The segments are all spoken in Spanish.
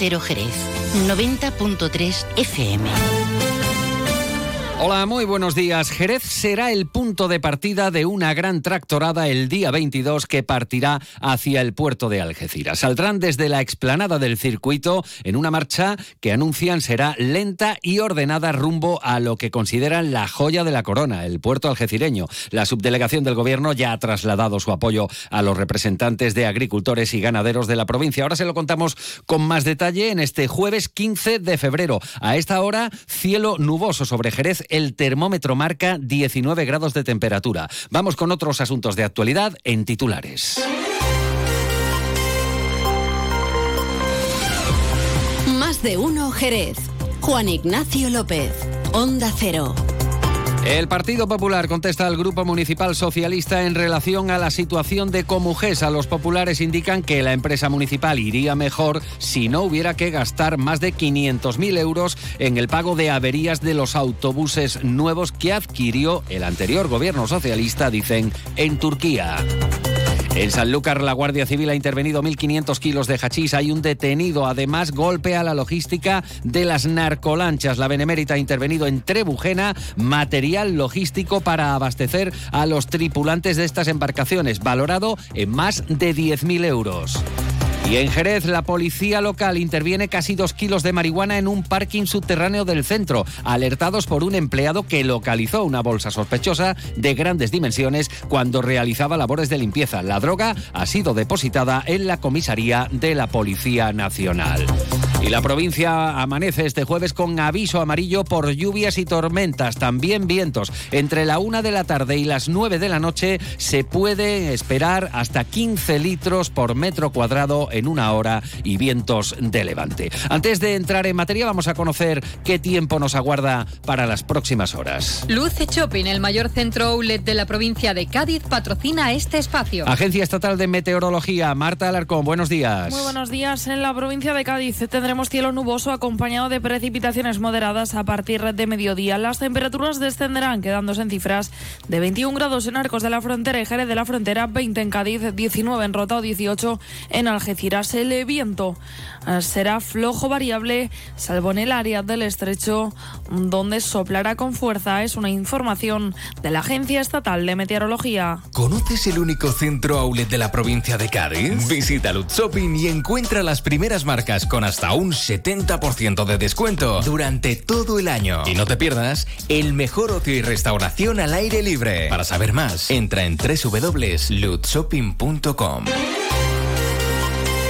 Cero Jerez, 90.3 FM. Hola, muy buenos días. Jerez será el punto de partida de una gran tractorada el día 22 que partirá hacia el puerto de Algeciras. Saldrán desde la explanada del circuito en una marcha que anuncian será lenta y ordenada rumbo a lo que consideran la joya de la corona, el puerto algecireño. La subdelegación del gobierno ya ha trasladado su apoyo a los representantes de agricultores y ganaderos de la provincia. Ahora se lo contamos con más detalle en este jueves 15 de febrero. A esta hora, cielo nuboso sobre Jerez el termómetro marca 19 grados de temperatura. Vamos con otros asuntos de actualidad en titulares. Más de uno Jerez. Juan Ignacio López. Onda Cero. El Partido Popular contesta al Grupo Municipal Socialista en relación a la situación de Comujesa. Los populares indican que la empresa municipal iría mejor si no hubiera que gastar más de 500.000 euros en el pago de averías de los autobuses nuevos que adquirió el anterior gobierno socialista, dicen, en Turquía. En Sanlúcar, la Guardia Civil ha intervenido 1.500 kilos de hachís. Hay un detenido. Además, golpe a la logística de las narcolanchas. La Benemérita ha intervenido en Trebujena material logístico para abastecer a los tripulantes de estas embarcaciones, valorado en más de 10.000 euros. Y en Jerez, la policía local interviene casi dos kilos de marihuana en un parking subterráneo del centro, alertados por un empleado que localizó una bolsa sospechosa de grandes dimensiones cuando realizaba labores de limpieza. La droga ha sido depositada en la comisaría de la Policía Nacional. Y la provincia amanece este jueves con aviso amarillo por lluvias y tormentas, también vientos. Entre la una de la tarde y las nueve de la noche se puede esperar hasta 15 litros por metro cuadrado una hora y vientos de levante. Antes de entrar en materia, vamos a conocer qué tiempo nos aguarda para las próximas horas. Luce Shopping, el mayor centro outlet de la provincia de Cádiz, patrocina este espacio. Agencia Estatal de Meteorología, Marta Alarcón, buenos días. Muy buenos días. En la provincia de Cádiz tendremos cielo nuboso acompañado de precipitaciones moderadas a partir de mediodía. Las temperaturas descenderán, quedándose en cifras de 21 grados en Arcos de la Frontera y Jerez de la Frontera, 20 en Cádiz, 19 en Rota o 18 en Algeciras. El viento eh, será flojo variable, salvo en el área del estrecho, donde soplará con fuerza. Es una información de la Agencia Estatal de Meteorología. ¿Conoces el único centro outlet de la provincia de Cádiz? Visita Lutz Shopping y encuentra las primeras marcas con hasta un 70% de descuento durante todo el año. Y no te pierdas el mejor ocio y restauración al aire libre. Para saber más, entra en www.lutzshopping.com.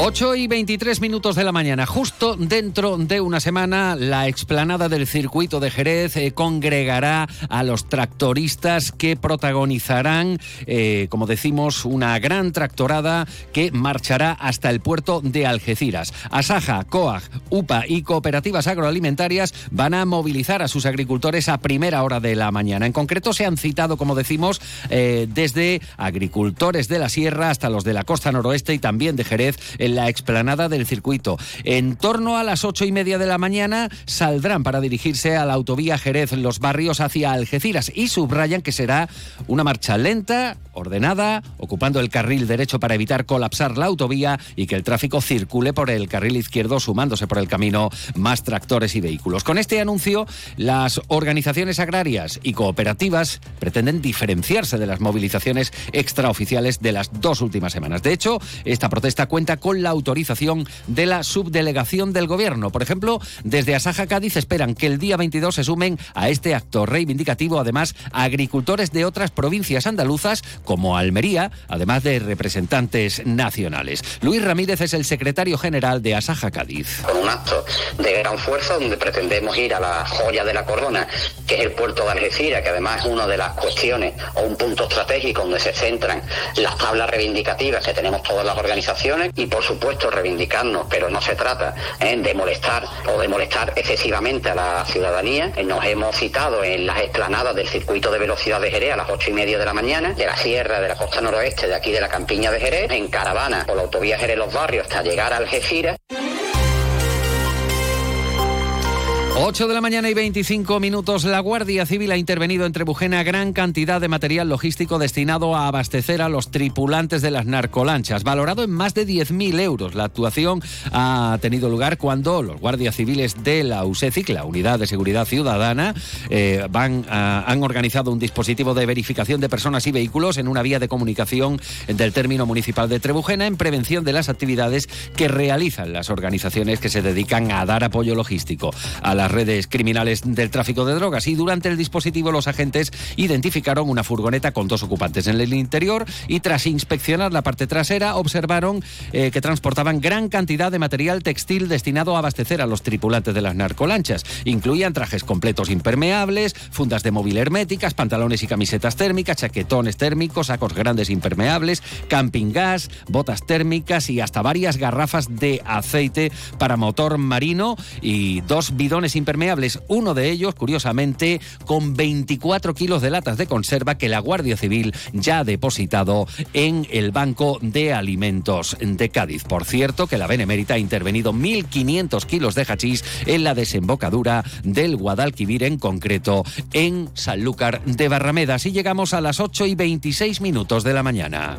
8 y 23 minutos de la mañana, justo dentro de una semana, la explanada del circuito de Jerez eh, congregará a los tractoristas que protagonizarán, eh, como decimos, una gran tractorada que marchará hasta el puerto de Algeciras. Asaja, COAG, UPA y cooperativas agroalimentarias van a movilizar a sus agricultores a primera hora de la mañana. En concreto, se han citado, como decimos, eh, desde agricultores de la sierra hasta los de la costa noroeste y también de Jerez en la explanada del circuito. En torno a las ocho y media de la mañana saldrán para dirigirse a la autovía Jerez, los barrios hacia Algeciras y subrayan que será una marcha lenta, ordenada, ocupando el carril derecho para evitar colapsar la autovía y que el tráfico circule por el carril izquierdo sumándose por el camino más tractores y vehículos. Con este anuncio, las organizaciones agrarias y cooperativas pretenden diferenciarse de las movilizaciones extraoficiales de las dos últimas semanas. De hecho, esta protesta cuenta con la autorización de la subdelegación del gobierno. Por ejemplo, desde Asaja Cádiz esperan que el día 22 se sumen a este acto reivindicativo además agricultores de otras provincias andaluzas como Almería, además de representantes nacionales. Luis Ramírez es el secretario general de Asaja Cádiz. Con un acto de gran fuerza donde pretendemos ir a la joya de la corona, que es el puerto de Algeciras, que además es una de las cuestiones o un punto estratégico donde se centran las tablas reivindicativas que tenemos todas las organizaciones y por supuesto reivindicarnos, pero no se trata ¿eh? de molestar o de molestar excesivamente a la ciudadanía. Nos hemos citado en las explanadas del circuito de velocidad de Jerez a las ocho y media de la mañana, de las 7 tierra de la costa noroeste de aquí de la campiña de Jerez, en caravana por la autovía Jerez Los Barrios hasta llegar a Algeciras. 8 de la mañana y 25 minutos. La Guardia Civil ha intervenido en Trebujena gran cantidad de material logístico destinado a abastecer a los tripulantes de las narcolanchas, valorado en más de 10.000 euros. La actuación ha tenido lugar cuando los guardias civiles de la USECIC, la Unidad de Seguridad Ciudadana, eh, van han organizado un dispositivo de verificación de personas y vehículos en una vía de comunicación del término municipal de Trebujena en prevención de las actividades que realizan las organizaciones que se dedican a dar apoyo logístico a la las redes criminales del tráfico de drogas y durante el dispositivo los agentes identificaron una furgoneta con dos ocupantes en el interior y tras inspeccionar la parte trasera observaron eh, que transportaban gran cantidad de material textil destinado a abastecer a los tripulantes de las narcolanchas. Incluían trajes completos impermeables, fundas de móvil herméticas, pantalones y camisetas térmicas, chaquetones térmicos, sacos grandes impermeables, camping gas, botas térmicas y hasta varias garrafas de aceite para motor marino y dos bidones impermeables, uno de ellos, curiosamente, con 24 kilos de latas de conserva que la Guardia Civil ya ha depositado en el Banco de Alimentos de Cádiz. Por cierto, que la Benemérita ha intervenido 1.500 kilos de hachís en la desembocadura del Guadalquivir, en concreto en Sanlúcar de Barramedas. Y llegamos a las 8 y 26 minutos de la mañana.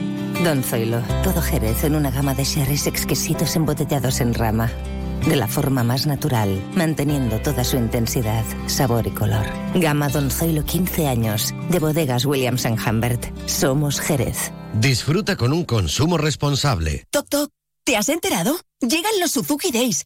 Don Zoilo, todo Jerez en una gama de sherries exquisitos embotellados en rama. De la forma más natural, manteniendo toda su intensidad, sabor y color. Gama Don Zoilo 15 años, de bodegas Williams ⁇ Humbert. Somos Jerez. Disfruta con un consumo responsable. Toc Toc, ¿te has enterado? Llegan los Suzuki Days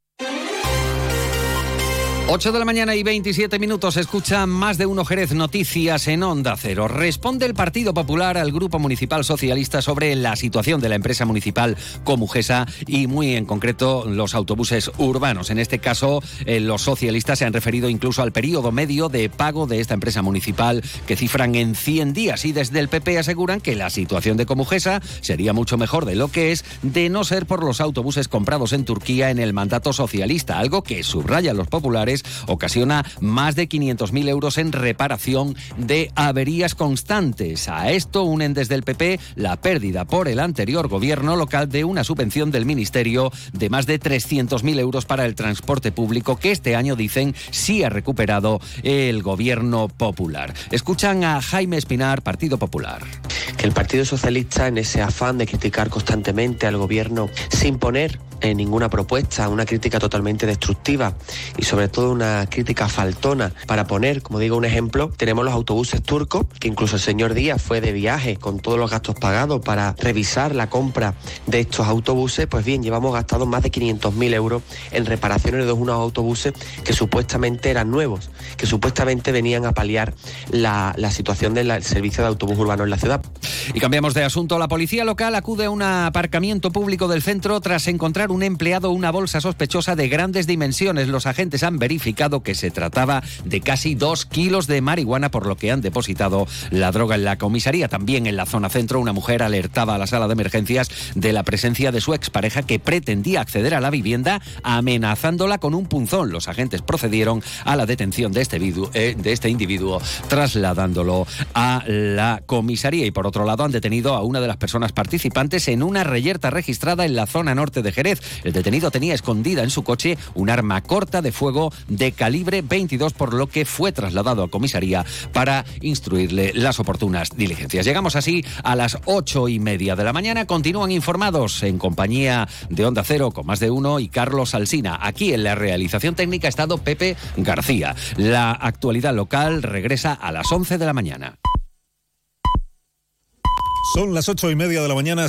8 de la mañana y 27 minutos. Escucha más de uno Jerez Noticias en Onda Cero. Responde el Partido Popular al Grupo Municipal Socialista sobre la situación de la empresa municipal Comujesa y muy en concreto los autobuses urbanos. En este caso, eh, los socialistas se han referido incluso al periodo medio de pago de esta empresa municipal que cifran en 100 días y desde el PP aseguran que la situación de Comujesa sería mucho mejor de lo que es de no ser por los autobuses comprados en Turquía en el mandato socialista, algo que subrayan los populares ocasiona más de 500.000 euros en reparación de averías constantes. A esto unen desde el PP la pérdida por el anterior gobierno local de una subvención del Ministerio de más de 300.000 euros para el transporte público que este año dicen sí ha recuperado el gobierno popular. Escuchan a Jaime Espinar, Partido Popular. Que el Partido Socialista en ese afán de criticar constantemente al gobierno sin poner en ninguna propuesta, una crítica totalmente destructiva y sobre todo una crítica faltona. Para poner, como digo, un ejemplo, tenemos los autobuses turcos, que incluso el señor Díaz fue de viaje con todos los gastos pagados para revisar la compra de estos autobuses. Pues bien, llevamos gastado más de 500.000 euros en reparaciones de unos autobuses que supuestamente eran nuevos, que supuestamente venían a paliar la, la situación del servicio de autobús urbano en la ciudad. Y cambiamos de asunto. La policía local acude a un aparcamiento público del centro tras encontrar un empleado una bolsa sospechosa de grandes dimensiones. Los agentes han verificado que se trataba de casi dos kilos de marihuana, por lo que han depositado la droga en la comisaría. También en la zona centro, una mujer alertaba a la sala de emergencias de la presencia de su expareja que pretendía acceder a la vivienda amenazándola con un punzón. Los agentes procedieron a la detención de este, eh, de este individuo, trasladándolo a la comisaría. Y por otro lado, han detenido a una de las personas participantes en una reyerta registrada en la zona norte de Jerez. El detenido tenía escondida en su coche un arma corta de fuego de calibre 22, por lo que fue trasladado a comisaría para instruirle las oportunas diligencias. Llegamos así a las ocho y media de la mañana. Continúan informados en compañía de Onda Cero con más de uno y Carlos Alsina. Aquí en la realización técnica ha estado Pepe García. La actualidad local regresa a las 11 de la mañana. Son las ocho y media de la mañana.